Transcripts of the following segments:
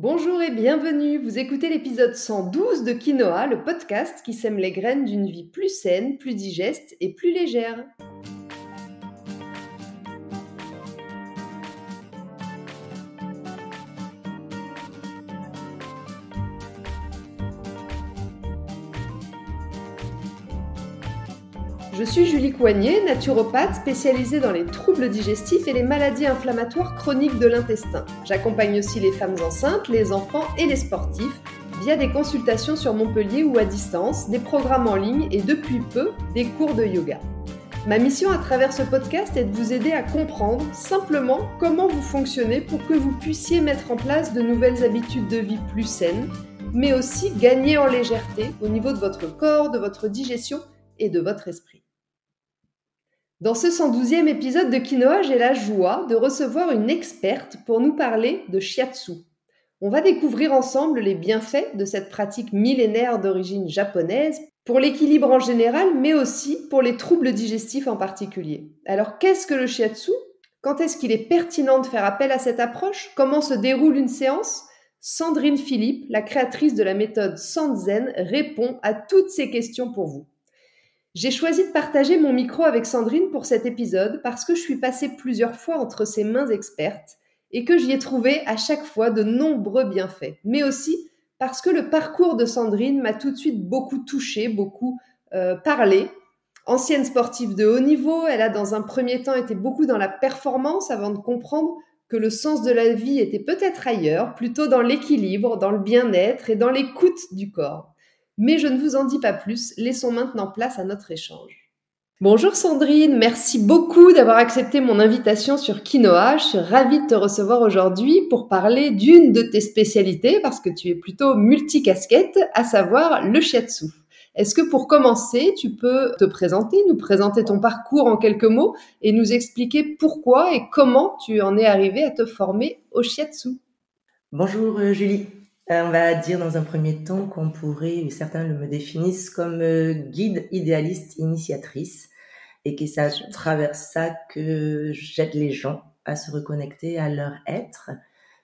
Bonjour et bienvenue, vous écoutez l'épisode 112 de Quinoa, le podcast qui sème les graines d'une vie plus saine, plus digeste et plus légère. Je suis Julie Coignet, naturopathe spécialisée dans les troubles digestifs et les maladies inflammatoires chroniques de l'intestin. J'accompagne aussi les femmes enceintes, les enfants et les sportifs via des consultations sur Montpellier ou à distance, des programmes en ligne et depuis peu des cours de yoga. Ma mission à travers ce podcast est de vous aider à comprendre simplement comment vous fonctionnez pour que vous puissiez mettre en place de nouvelles habitudes de vie plus saines, mais aussi gagner en légèreté au niveau de votre corps, de votre digestion et de votre esprit. Dans ce 112e épisode de Quinoa, j'ai la joie de recevoir une experte pour nous parler de shiatsu. On va découvrir ensemble les bienfaits de cette pratique millénaire d'origine japonaise pour l'équilibre en général, mais aussi pour les troubles digestifs en particulier. Alors qu'est-ce que le shiatsu? Quand est-ce qu'il est pertinent de faire appel à cette approche? Comment se déroule une séance? Sandrine Philippe, la créatrice de la méthode Sanzen, répond à toutes ces questions pour vous. J'ai choisi de partager mon micro avec Sandrine pour cet épisode parce que je suis passée plusieurs fois entre ses mains expertes et que j'y ai trouvé à chaque fois de nombreux bienfaits, mais aussi parce que le parcours de Sandrine m'a tout de suite beaucoup touchée, beaucoup euh, parlé. Ancienne sportive de haut niveau, elle a dans un premier temps été beaucoup dans la performance avant de comprendre que le sens de la vie était peut-être ailleurs, plutôt dans l'équilibre, dans le bien-être et dans l'écoute du corps. Mais je ne vous en dis pas plus, laissons maintenant place à notre échange. Bonjour Sandrine, merci beaucoup d'avoir accepté mon invitation sur Quinoa. Je suis ravie de te recevoir aujourd'hui pour parler d'une de tes spécialités, parce que tu es plutôt multicasquette, à savoir le shiatsu. Est-ce que pour commencer, tu peux te présenter, nous présenter ton parcours en quelques mots et nous expliquer pourquoi et comment tu en es arrivé à te former au shiatsu? Bonjour euh, Julie. Euh, on va dire dans un premier temps qu'on pourrait, certains me définissent comme euh, guide idéaliste initiatrice et que ça traverse ça que j'aide les gens à se reconnecter à leur être,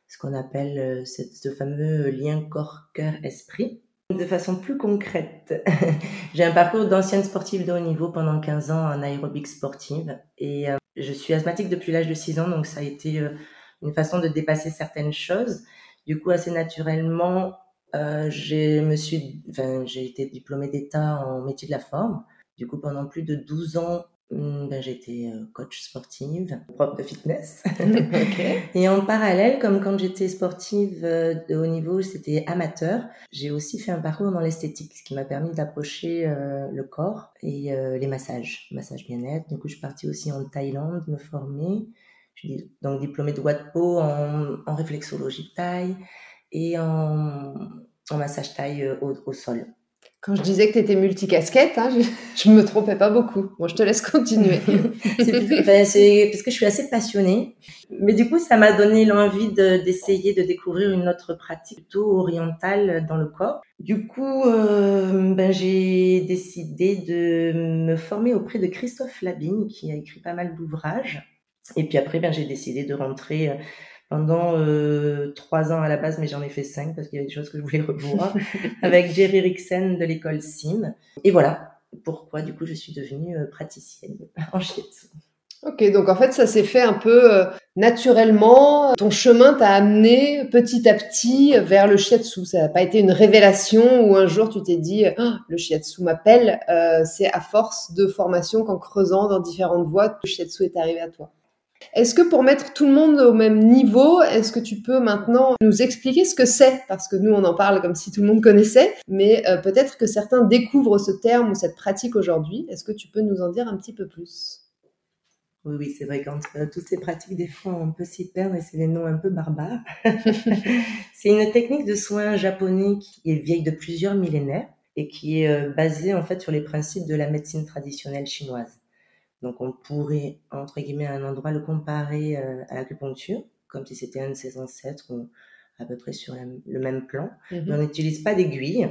ce qu'on appelle euh, ce fameux lien corps-cœur-esprit. De façon plus concrète, j'ai un parcours d'ancienne sportive de haut niveau pendant 15 ans en aérobic sportive et je suis asthmatique depuis l'âge de 6 ans, donc ça a été une façon de dépasser certaines choses. Du coup, assez naturellement, euh, j'ai me suis, enfin, j'ai été diplômée d'État en métier de la forme. Du coup, pendant plus de 12 ans, hmm, ben, j'ai été euh, coach sportive, prof de fitness. Et en parallèle, comme quand j'étais sportive euh, de haut niveau, c'était amateur, j'ai aussi fait un parcours dans l'esthétique, ce qui m'a permis d'approcher euh, le corps et les massages, massage bien-être. Du coup, je suis partie aussi en Thaïlande me former. Je suis donc diplômée de WADPO en, en réflexologie taille et en, en massage taille euh, au, au, sol. Quand je disais que tu étais multicasquette, hein, je, ne me trompais pas beaucoup. Bon, je te laisse continuer. c'est parce que je suis assez passionnée. Mais du coup, ça m'a donné l'envie d'essayer de, découvrir une autre pratique plutôt orientale dans le corps. Du coup, euh, ben, j'ai décidé de me former auprès de Christophe Labine, qui a écrit pas mal d'ouvrages et puis après, ben, j'ai décidé de rentrer euh, pendant euh, trois ans à la base, mais j'en ai fait cinq parce qu'il y a des choses que je voulais revoir avec Jerry Rixen de l'école SIM. Et voilà pourquoi du coup je suis devenue euh, praticienne en shiatsu. Ok, donc en fait ça s'est fait un peu naturellement. Ton chemin t'a amené petit à petit vers le shiatsu. Ça n'a pas été une révélation où un jour tu t'es dit oh, le shiatsu m'appelle. c'est à force de formation qu'en creusant dans différentes voies, le shiatsu est arrivé à toi. Est-ce que pour mettre tout le monde au même niveau, est-ce que tu peux maintenant nous expliquer ce que c'est? Parce que nous, on en parle comme si tout le monde connaissait, mais euh, peut-être que certains découvrent ce terme ou cette pratique aujourd'hui. Est-ce que tu peux nous en dire un petit peu plus? Oui, oui, c'est vrai qu'entre euh, toutes ces pratiques, des fois, on peut s'y perdre et c'est des noms un peu barbares. c'est une technique de soins japonais qui est vieille de plusieurs millénaires et qui est euh, basée en fait sur les principes de la médecine traditionnelle chinoise. Donc on pourrait, entre guillemets, à un endroit le comparer euh, à l'acupuncture, comme si c'était un de ses ancêtres ou à peu près sur le même plan. Mhm. Mais on n'utilise pas d'aiguille.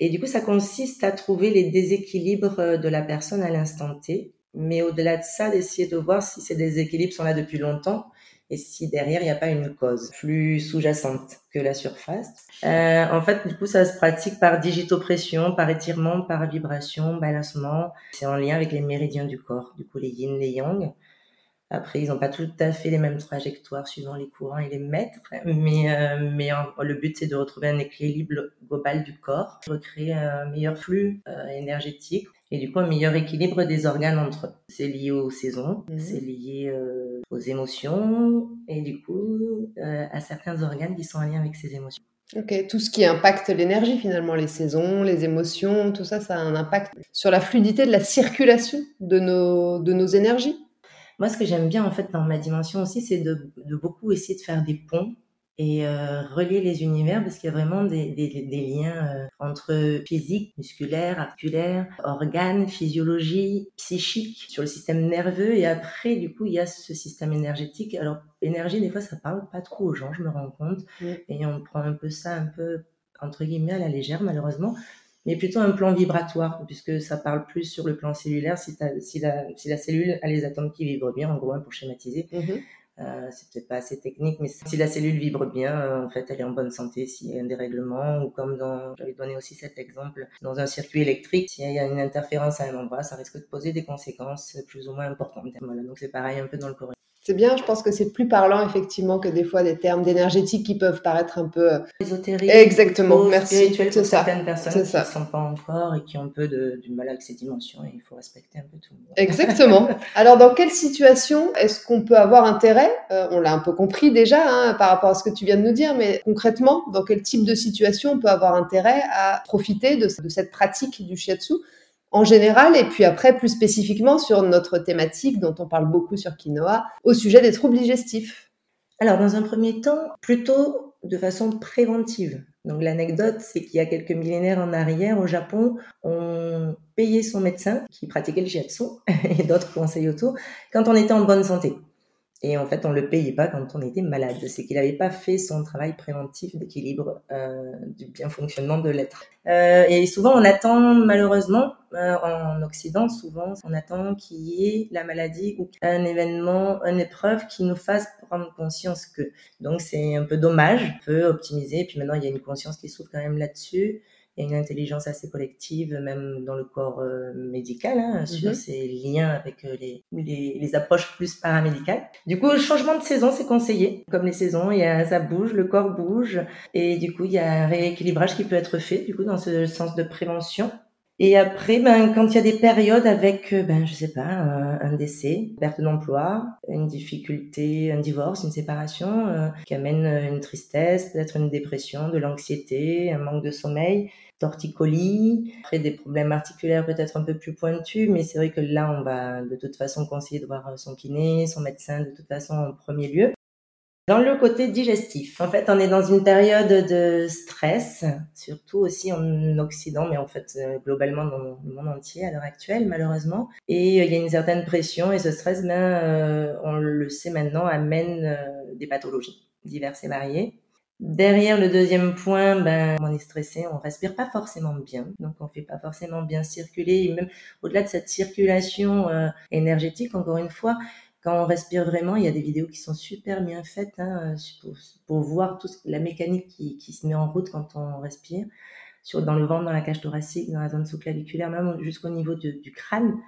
Et du coup, ça consiste à trouver les déséquilibres euh, de la personne à l'instant T. Mais au-delà de ça, d'essayer de voir si ces déséquilibres sont là depuis longtemps et si derrière il n'y a pas une cause plus sous-jacente que la surface. Euh, en fait, du coup, ça se pratique par digitopression, par étirement, par vibration, balancement. C'est en lien avec les méridiens du corps, du coup les yin, les yang. Après, ils n'ont pas tout à fait les mêmes trajectoires suivant les courants et les maîtres, mais, euh, le but c'est de retrouver un équilibre global du corps, recréer un meilleur flux euh, énergétique et du coup un meilleur équilibre des organes entre eux. C'est lié aux saisons, mhm. c'est lié euh, aux émotions et du coup à certains organes qui sont en lien avec ces émotions. Ok, tout ce qui impacte l'énergie finalement, les saisons, les émotions, tout ça, ça a un impact sur la fluidité de la circulation de nos, de nos énergies? Moi, ce que j'aime bien en fait dans ma dimension aussi, c'est de, beaucoup essayer de faire des ponts et euh, relier les univers parce qu'il y a vraiment des, liens euh, entre physique, musculaire, articulaire, organes, physiologie, psychique, sur le système nerveux et après du coup il y a ce système énergétique. Alors énergie des fois ça parle pas trop aux gens, je me rends compte et on prend un peu ça un peu entre guillemets à la légère malheureusement mais plutôt un plan vibratoire, puisque ça parle plus sur le plan cellulaire. Si, si, la, si la, cellule a les atomes qui vibrent bien, en gros, hein, pour schématiser, mm-hmm. Euh, c'est peut-être pas assez technique, mais si la cellule vibre bien, euh, en fait, elle est en bonne santé. S'il y a un dérèglement, ou comme dans, j'avais donné aussi cet exemple, dans un circuit électrique, s'il y a une interférence à un endroit, ça risque de poser des conséquences plus ou moins importantes. Voilà, donc c'est pareil un peu dans le corps. C'est bien, je pense que c'est plus parlant effectivement que des fois des termes d'énergétique qui peuvent paraître un peu euh, ésotériques. Exactement, merci. C'est pour certaines personnes qui ne sont pas encore et qui ont un peu de, du mal avec ces dimensions et il faut respecter un peu tout. Exactement. Alors dans quelle situation est-ce qu'on peut avoir intérêt euh, On l'a un peu compris déjà hein, par rapport à ce que tu viens de nous dire, mais concrètement, dans quel type de situation on peut avoir intérêt à profiter de, de cette pratique du shiatsu en général, et puis après plus spécifiquement sur notre thématique dont on parle beaucoup sur Quinoa, au sujet des troubles digestifs. Alors, dans un premier temps, plutôt de façon préventive. Donc, l'anecdote, c'est qu'il y a quelques millénaires en arrière, au Japon, on payait son médecin, qui pratiquait le shiatsu, et d'autres conseils autour, quand on était en bonne santé. Et en fait, on le payait pas quand on était malade. C'est qu'il n'avait pas fait son travail préventif d'équilibre euh, du bien fonctionnement de l'être. Euh, et souvent, on attend, malheureusement, euh, en Occident, souvent, on attend qu'il y ait la maladie ou un événement, une épreuve qui nous fasse prendre conscience que. Donc, c'est un peu dommage. On peut optimiser. Et puis maintenant, il y a une conscience qui s'ouvre quand même là-dessus il y a une intelligence assez collective, même dans le corps euh, médical, hein, sur mhm. ces liens avec euh, les, les, les, approches plus paramédicales. Du coup, le changement de saison, c'est conseillé. Comme les saisons, il y a, ça bouge, le corps bouge, et du coup, il y a un rééquilibrage qui peut être fait, du coup, dans ce sens de prévention. Et après, ben, quand il y a des périodes avec, euh, ben, je sais pas, un, décès, perte d'emploi, une difficulté, un divorce, une séparation, qui amène une tristesse, peut-être une dépression, de l'anxiété, un manque de sommeil, torticolis, après des problèmes articulaires peut-être un peu plus pointus, mais c'est vrai que là, on va de toute façon conseiller de voir son kiné, son médecin de toute façon en premier lieu. Dans le côté digestif, en fait, on est dans une période de stress, surtout aussi en Occident, mais en fait euh, globalement dans le monde entier à l'heure actuelle, malheureusement. Et euh, il y a une certaine pression, et ce stress, ben, euh, on le sait maintenant, amène des pathologies diverses et variées. Derrière le deuxième point, ben, on est stressé, on respire pas forcément bien, donc on fait pas forcément bien circuler. Et même au-delà de cette circulation énergétique, encore une fois, quand on respire vraiment, il y a des vidéos qui sont super bien faites hein, pour, pour, voir toute la mécanique qui, qui, se met en route quand on respire, sur, dans le ventre, dans la cage thoracique, dans la zone sous-claviculaire, même jusqu'au niveau du crâne.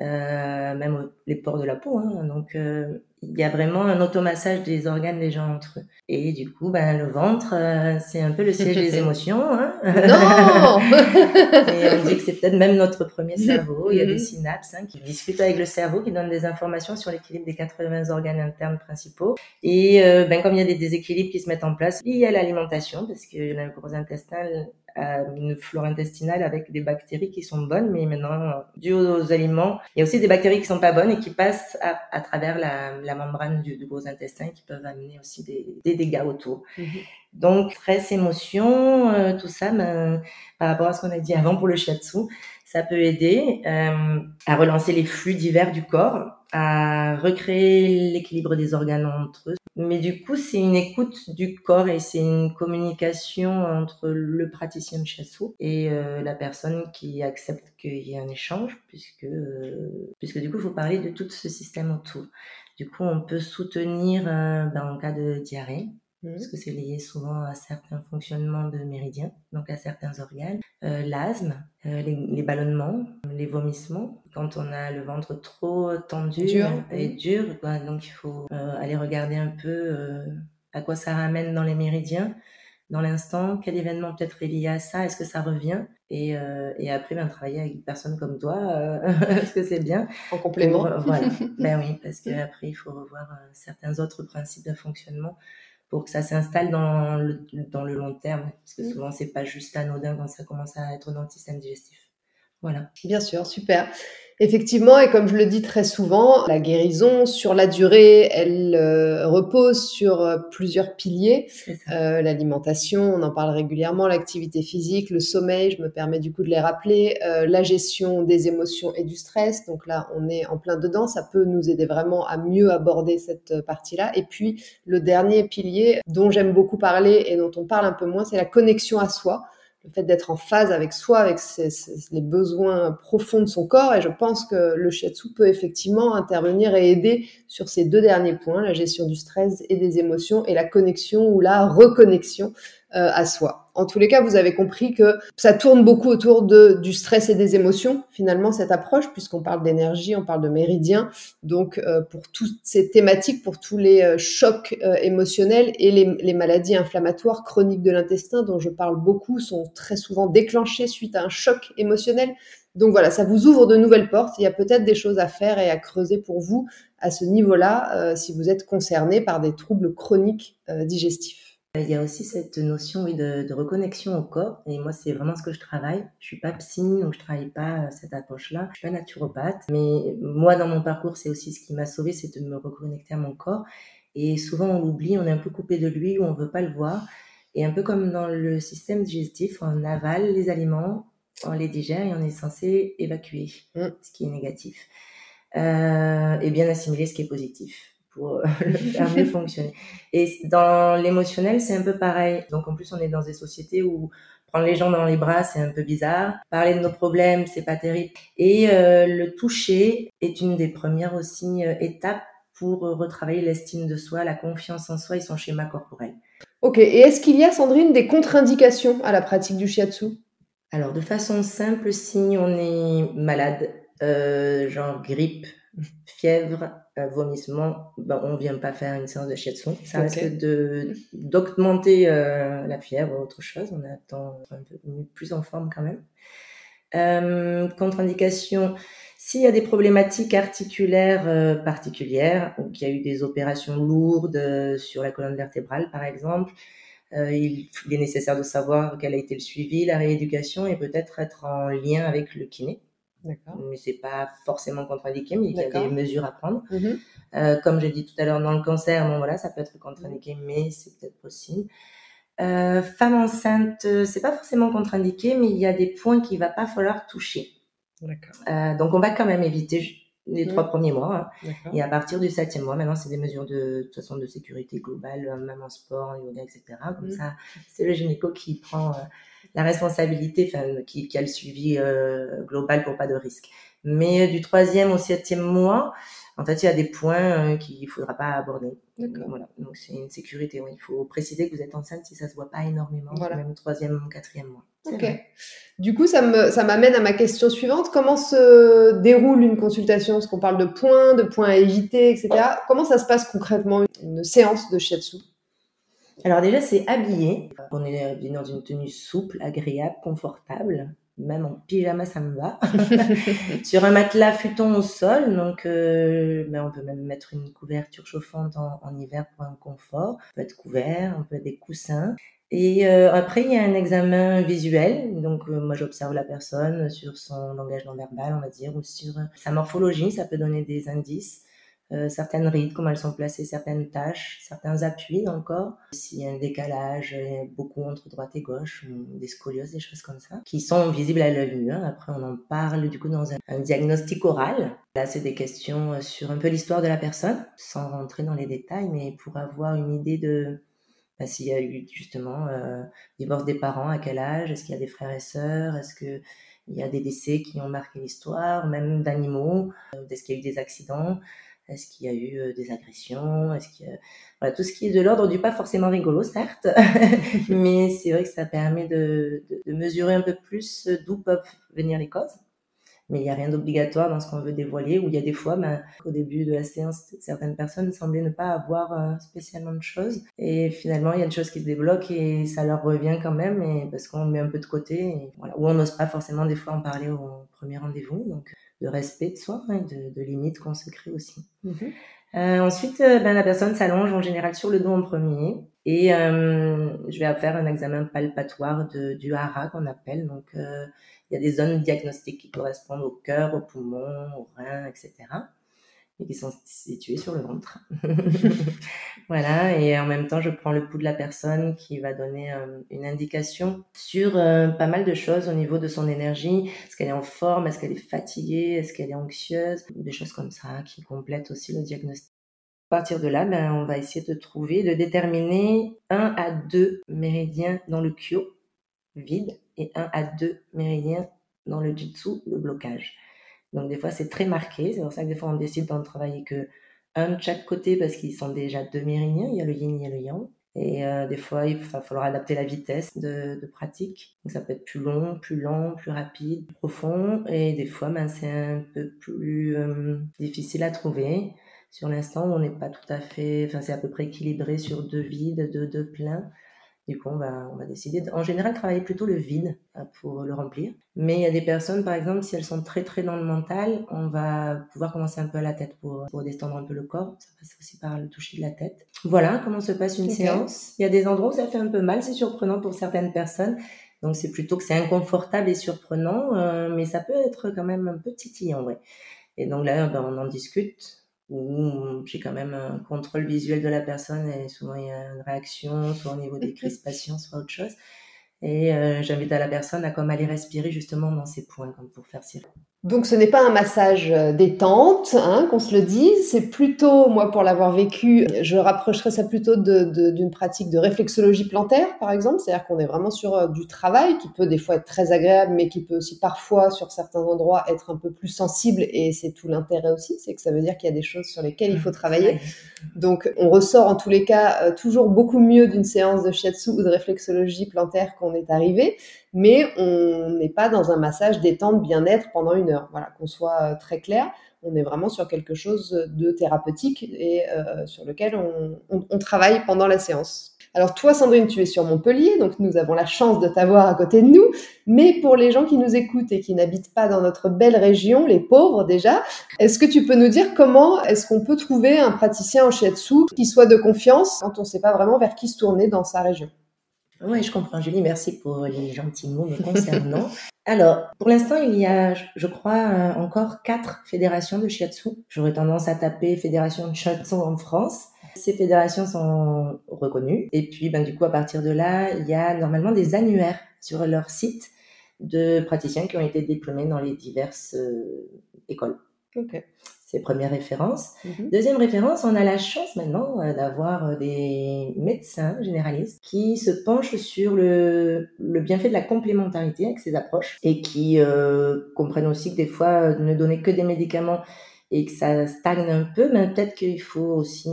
Euh, même les pores de la peau. Hein. Donc, euh, il y a vraiment un automassage des organes des gens entre eux. Et du coup, ben, le ventre, euh, c'est un peu le siège des émotions. Hein. Non Et on dit que c'est peut-être même notre premier cerveau. Il y a des mhm. synapses hein, qui discutent avec le cerveau, qui donnent des informations sur l'équilibre des 80 organes internes principaux. Et ben, comme il y a des déséquilibres qui se mettent en place, il y a l'alimentation, parce que le gros intestin une flore intestinale avec des bactéries qui sont bonnes, mais maintenant, dû aux aliments, il y a aussi des bactéries qui sont pas bonnes et qui passent à, travers la, membrane du, gros intestin qui peuvent amener aussi des, dégâts autour. Mhm. Donc, stress, émotion, euh, tout ça, ben, par rapport à ce qu'on a dit avant pour le shiatsu, ça peut aider euh, à relancer les flux divers du corps, à recréer l'équilibre des organes entre eux. Mais du coup, c'est une écoute du corps et c'est une communication entre le praticien de chassou et euh, la personne qui accepte qu'il y ait un échange, puisque, euh, puisque du coup, il faut parler de tout ce système autour. Du coup, on peut soutenir ben, en cas de diarrhée, Mhm. parce que c'est lié souvent à certains fonctionnements de méridiens, donc à certains organes. Euh, L'asthme, euh, les, les, ballonnements, les vomissements, quand on a le ventre trop tendu dur, et dur, bah, donc il faut euh, aller regarder un peu à quoi ça ramène dans les méridiens dans l'instant, quel événement peut-être est lié à ça, est-ce que ça revient? Et, euh, et après, ben, travailler avec une personne comme toi, euh, parce que c'est bien. En complément. Pour, voilà, ben oui, parce qu'après, il faut revoir euh, certains autres principes de fonctionnement pour que ça s'installe dans le, dans le long terme. Parce que souvent, c'est pas juste anodin quand ça commence à être dans le système digestif. Voilà. Bien sûr, super. Effectivement, et comme je le dis très souvent, la guérison sur la durée, elle euh, repose sur euh, plusieurs piliers. Euh, L'alimentation, on en parle régulièrement, l'activité physique, le sommeil, je me permets du coup de les rappeler, la gestion des émotions et du stress. Donc là, on est en plein dedans, ça peut nous aider vraiment à mieux aborder cette partie-là. Et puis, le dernier pilier dont j'aime beaucoup parler et dont on parle un peu moins, c'est la connexion à soi le fait d'être en phase avec soi, avec les besoins profonds de son corps. Et je pense que le shiatsu peut effectivement intervenir et aider sur ces deux derniers points, la gestion du stress et des émotions et la connexion ou la reconnexion euh, à soi. En tous les cas, vous avez compris que ça tourne beaucoup autour de, du stress et des émotions, finalement, cette approche, puisqu'on parle d'énergie, on parle de méridien. Donc, euh, pour toutes ces thématiques, pour tous les euh, chocs euh, émotionnels et les, les, maladies inflammatoires chroniques de l'intestin, dont je parle beaucoup, sont très souvent déclenchées suite à un choc émotionnel. Donc voilà, ça vous ouvre de nouvelles portes. Il y a peut-être des choses à faire et à creuser pour vous à ce niveau-là, euh, si vous êtes concerné par des troubles chroniques euh, digestifs. Il y a aussi cette notion oui, de, de, reconnexion au corps. Et moi, c'est vraiment ce que je travaille. Je suis pas psy, donc je travaille pas cette approche-là. Je suis pas naturopathe. Mais moi, dans mon parcours, c'est aussi ce qui m'a sauvé, c'est de me reconnecter à mon corps. Et souvent, on l'oublie, on est un peu coupé de lui ou on veut pas le voir. Et un peu comme dans le système digestif, on avale les aliments, on les digère et on est censé évacuer mm. ce qui est négatif. Euh, et bien assimiler ce qui est positif pour le faire mieux fonctionner. Et dans l'émotionnel, c'est un peu pareil. Donc en plus, on est dans des sociétés où prendre les gens dans les bras, c'est un peu bizarre. Parler de nos problèmes, c'est pas terrible. Et euh, le toucher est une des premières aussi euh, étapes pour retravailler l'estime de soi, la confiance en soi et son schéma corporel. Ok, et est-ce qu'il y a, Sandrine, des contre-indications à la pratique du shiatsu? Alors, de façon simple, si on est malade, euh, genre grippe, fièvre, euh, vomissement, ben, on vient pas faire une séance de shiatsu. Ça okay. risque de d'augmenter euh, la fièvre ou autre chose. On attend un peu plus en forme quand même. Euh, contre-indication, s'il y a des problématiques articulaires particulières, ou qu'il y a eu des opérations lourdes sur la colonne vertébrale par exemple, euh, il, il, est nécessaire de savoir quel a été le suivi, la rééducation et peut-être être en lien avec le kiné. Mais c'est pas forcément contre-indiqué, mais il y a des mesures à prendre. Mm -hmm. euh, comme j'ai dit tout à l'heure dans le cancer, bon voilà, ça peut être contre-indiqué, mais c'est peut-être possible. Euh, femme enceinte, c'est pas forcément contre-indiqué, mais il y a des points qu'il va pas falloir toucher. Euh, donc on va quand même éviter les mmh. trois premiers mois. Hein. Et à partir du septième mois, maintenant, c'est des mesures de, de toute façon de sécurité globale, même en sport, en yoga, etc. Comme mmh. ça, c'est le gynéco qui prend euh, la responsabilité, enfin, qui, qui, a le suivi euh, global pour pas de risque. Mais euh, du troisième au septième mois, en fait, il y a des points euh, qu'il ne faudra pas aborder. Voilà. Donc, c'est une sécurité. Il faut préciser que vous êtes enceinte si ça se voit pas énormément, voilà. même troisième ou quatrième mois. Ok. Du coup, ça me, ça m'amène à ma question suivante. Comment se déroule une consultation? Parce qu'on parle de points, de points à éviter, etc. Comment ça se passe concrètement une séance de shiatsu? Alors déjà, c'est habillé. On est dans une tenue souple, agréable, confortable même en pyjama ça me va. Sur un matelas futon au sol donc euh, ben on peut même mettre une couverture chauffante en, hiver pour un confort. On peut être couvert on peut être des coussins. Et euh, après il y a un examen visuel. Donc euh, moi j'observe la personne sur son langage non verbal on va dire ou sur sa morphologie. Ça peut donner des indices euh, certaines rides, comment elles sont placées, certaines tâches, certains appuis dans le corps. S'il y a un décalage, beaucoup entre droite et gauche, des scolioses, des choses comme ça, qui sont visibles à l'œil nu. Hein. Après, on en parle du coup dans un, diagnostic oral. Là, c'est des questions sur un peu l'histoire de la personne, sans rentrer dans les détails, mais pour avoir une idée de bah, s'il y a eu justement euh, divorce des parents, à quel âge, est-ce qu'il y a des frères et sœurs, est-ce que il y a des décès qui ont marqué l'histoire, même d'animaux, est-ce qu'il y a eu des accidents, Est-ce qu'il y a eu des agressions? Est-ce qu'il voilà, tout ce qui est de l'ordre du pas forcément rigolo, certes, mais c'est vrai que ça permet de, de mesurer un peu plus d'où peuvent venir les causes. Mais il n'y a rien d'obligatoire dans ce qu'on veut dévoiler, où il y a des fois, ben, au début de la séance, certaines personnes semblaient ne pas avoir euh, spécialement de choses, et finalement, il y a des choses qui se débloquent et ça leur revient quand même, et parce qu'on met un peu de côté, et voilà, ou on n'ose pas forcément des fois en parler au premier rendez-vous, donc de respect de soi, hein, de, de limites qu'on se crée aussi. Mm-hmm. Euh, ensuite, euh, ben, la personne s'allonge en général sur le dos en premier et euh, je vais faire un examen palpatoire de, du hara qu'on appelle. Donc, euh, il y a des zones diagnostiques qui correspondent au cœur, aux poumons, aux reins, etc. Et qui sont situées sur le ventre. voilà. Et en même temps, je prends le pouls de la personne qui va donner euh, une indication sur euh, pas mal de choses au niveau de son énergie. Est-ce qu'elle est en forme? Est-ce qu'elle est fatiguée? Est-ce qu'elle est anxieuse? Des choses comme ça qui complètent aussi le diagnostic. À partir de là, ben, on va essayer de trouver, de déterminer un à deux méridiens dans le kyo vide et un à deux méridiens dans le jitsu, le blocage. Donc des fois c'est très marqué, c'est pour ça que des fois on décide d'en travailler que un de chaque côté parce qu'ils sont déjà deux méridiens, il y a le yin, il y a le yang. Et euh, des fois, il va falloir adapter la vitesse de, pratique. Donc, ça peut être plus long, plus lent, plus rapide, plus profond. Et des fois, ben, c'est un peu plus euh, difficile à trouver. Sur l'instant, on n'est pas tout à fait, enfin, c'est à peu près équilibré sur deux vides, deux, deux pleins. Du coup, on va, on va décider, en général, travailler plutôt le vide euh, pour le remplir. Mais il y a des personnes, par exemple, si elles sont très très dans le mental, on va pouvoir commencer un peu à la tête pour, pour détendre un peu le corps. Ça passe aussi par le toucher de la tête. Voilà comment se passe une séance. Il y a des endroits où ça fait un peu mal, c'est surprenant pour certaines personnes. Donc c'est plutôt que c'est inconfortable et surprenant, euh, mais ça peut être quand même un peu titillant, ouais. Et donc là, ben, on en discute où j'ai quand même un contrôle visuel de la personne et souvent il y a une réaction, soit au niveau des crispations, soit autre chose. Et euh, j'invite à la personne à comme aller respirer justement dans ces points, comme pour faire circuler. Donc ce n'est pas un massage euh, détente, hein, qu'on se le dise, c'est plutôt, moi pour l'avoir vécu, je rapprocherais ça plutôt d'une pratique de réflexologie plantaire par exemple, c'est-à-dire qu'on est vraiment sur euh, du travail qui peut des fois être très agréable, mais qui peut aussi parfois sur certains endroits être un peu plus sensible, et c'est tout l'intérêt aussi, c'est que ça veut dire qu'il y a des choses sur lesquelles il faut travailler. Donc on ressort en tous les cas euh, toujours beaucoup mieux d'une séance de shiatsu ou de réflexologie plantaire qu'on est arrivé, mais on n'est pas dans un massage détente bien-être pendant une heure. Voilà, qu'on soit euh, très clair, on est vraiment sur quelque chose de thérapeutique et euh, sur lequel on, travaille pendant la séance. Alors toi, Sandrine, tu es sur Montpellier, donc nous avons la chance de t'avoir à côté de nous. Mais pour les gens qui nous écoutent et qui n'habitent pas dans notre belle région, les pauvres déjà, est-ce que tu peux nous dire comment est-ce qu'on peut trouver un praticien en shiatsu qui soit de confiance quand on ne sait pas vraiment vers qui se tourner dans sa région? Oui, je comprends, Julie. Merci pour les gentils mots me concernant. Alors, pour l'instant, il y a, je crois, euh, encore quatre fédérations de shiatsu. J'aurais tendance à taper fédération de shiatsu en France. Ces fédérations sont reconnues. Et puis, ben, du coup, à partir de là, il y a normalement des annuaires sur leur site de praticiens qui ont été diplômés dans les diverses euh, écoles. Okay c'est première référence. Mhm. Deuxième référence, on a la chance maintenant euh, d'avoir euh, des médecins généralistes qui se penchent sur le, le bienfait de la complémentarité avec ces approches et qui euh, comprennent aussi que des fois, ne donner que des médicaments et que ça stagne un peu, mais peut-être qu'il faut aussi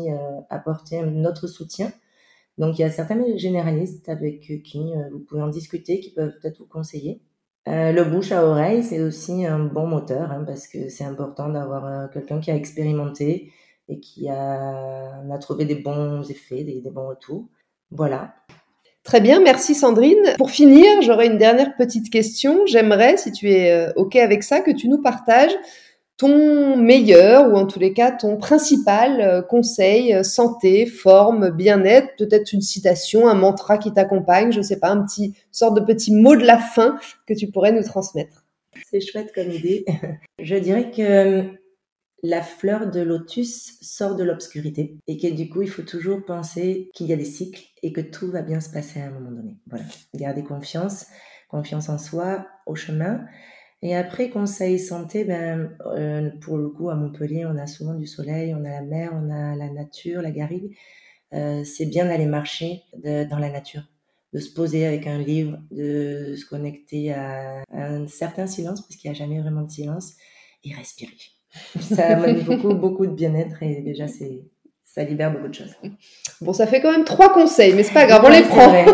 apporter notre soutien. Donc il y a certains généralistes avec qui vous pouvez en discuter, qui peuvent peut-être vous conseiller. Euh, le bouche à oreille, c'est aussi un bon moteur hein, parce que c'est important d'avoir euh, quelqu'un qui a expérimenté et qui a, a trouvé des bons effets, des, des, bons retours. Voilà. Très bien, merci Sandrine. Pour finir, j'aurais une dernière petite question. J'aimerais, si tu es euh, OK avec ça, que tu nous partages ton meilleur ou en tous les cas ton principal euh, conseil euh, santé, forme, bien-être, peut-être une citation, un mantra qui t'accompagne, je sais pas, un petit sorte de petit mot de la fin que tu pourrais nous transmettre. C'est chouette comme idée. Je dirais que euh, la fleur de lotus sort de l'obscurité et que du coup, il faut toujours penser qu'il y a des cycles et que tout va bien se passer à un moment donné. Voilà. Garder confiance, confiance en soi, au chemin et après, conseil santé, ben, euh, pour le coup, à Montpellier, on a souvent du soleil, on a la mer, on a la nature, la garrigue. Euh, c'est bien d'aller marcher dans la nature, de se poser avec un livre, de se connecter à, un certain silence, parce qu'il n'y a jamais vraiment de silence, et respirer. Ça amène beaucoup, beaucoup de bien-être et déjà, c'est, ça libère beaucoup de choses. Bon, ça fait quand même trois conseils, mais c'est pas grave, on les prend.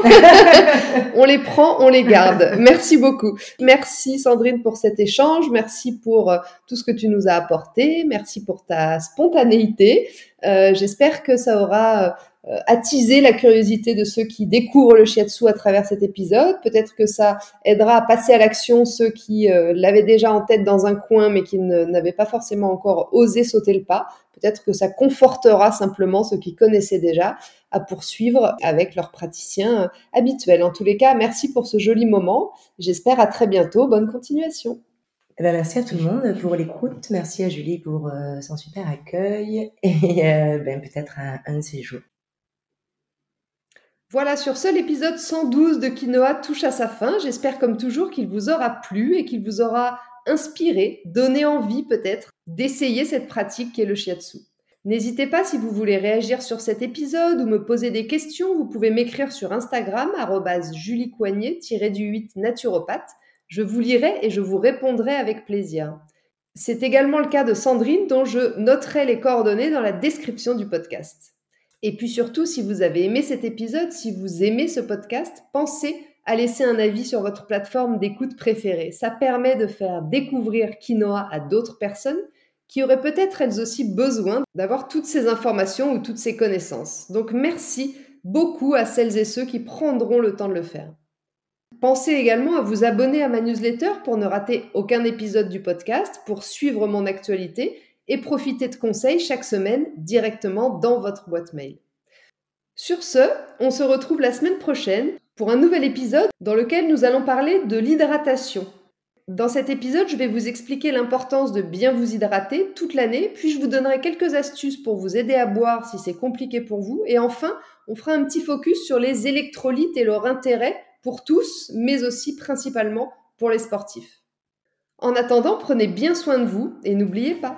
on les prend, on les garde. Merci beaucoup. Merci Sandrine pour cet échange. Merci pour euh, tout ce que tu nous as apporté. Merci pour ta spontanéité. Euh, J'espère que ça aura euh, attiser la curiosité de ceux qui découvrent le shiatsu à travers cet épisode. Peut-être que ça aidera à passer à l'action ceux qui euh, l'avaient déjà en tête dans un coin mais qui n'avaient pas forcément encore osé sauter le pas. Peut-être que ça confortera simplement ceux qui connaissaient déjà à poursuivre avec leurs praticiens euh, habituels. En tous les cas, merci pour ce joli moment. J'espère à très bientôt. Bonne continuation. Eh ben, merci à tout le monde pour l'écoute. Merci à Julie pour son super accueil et ben, peut-être un de ces jours. Voilà, sur ce, l'épisode 112 de Quinoa touche à sa fin. J'espère comme toujours qu'il vous aura plu et qu'il vous aura inspiré, donné envie peut-être d'essayer cette pratique qui est le shiatsu. N'hésitez pas si vous voulez réagir sur cet épisode ou me poser des questions, vous pouvez m'écrire sur Instagram juliecoignet-du8 naturopathe. Je vous lirai et je vous répondrai avec plaisir. C'est également le cas de Sandrine dont je noterai les coordonnées dans la description du podcast. Et puis surtout, si vous avez aimé cet épisode, si vous aimez ce podcast, pensez à laisser un avis sur votre plateforme d'écoute préférée. Ça permet de faire découvrir Quinoa à d'autres personnes qui auraient peut-être elles aussi besoin d'avoir toutes ces informations ou toutes ces connaissances. Donc merci beaucoup à celles et ceux qui prendront le temps de le faire. Pensez également à vous abonner à ma newsletter pour ne rater aucun épisode du podcast, pour suivre mon actualité et profiter de conseils chaque semaine directement dans votre boîte mail. Sur ce, on se retrouve la semaine prochaine pour un nouvel épisode dans lequel nous allons parler de l'hydratation. Dans cet épisode, je vais vous expliquer l'importance de bien vous hydrater toute l'année, puis je vous donnerai quelques astuces pour vous aider à boire si c'est compliqué pour vous, et enfin, on fera un petit focus sur les électrolytes et leur intérêt pour tous, mais aussi principalement pour les sportifs. En attendant, prenez bien soin de vous et n'oubliez pas,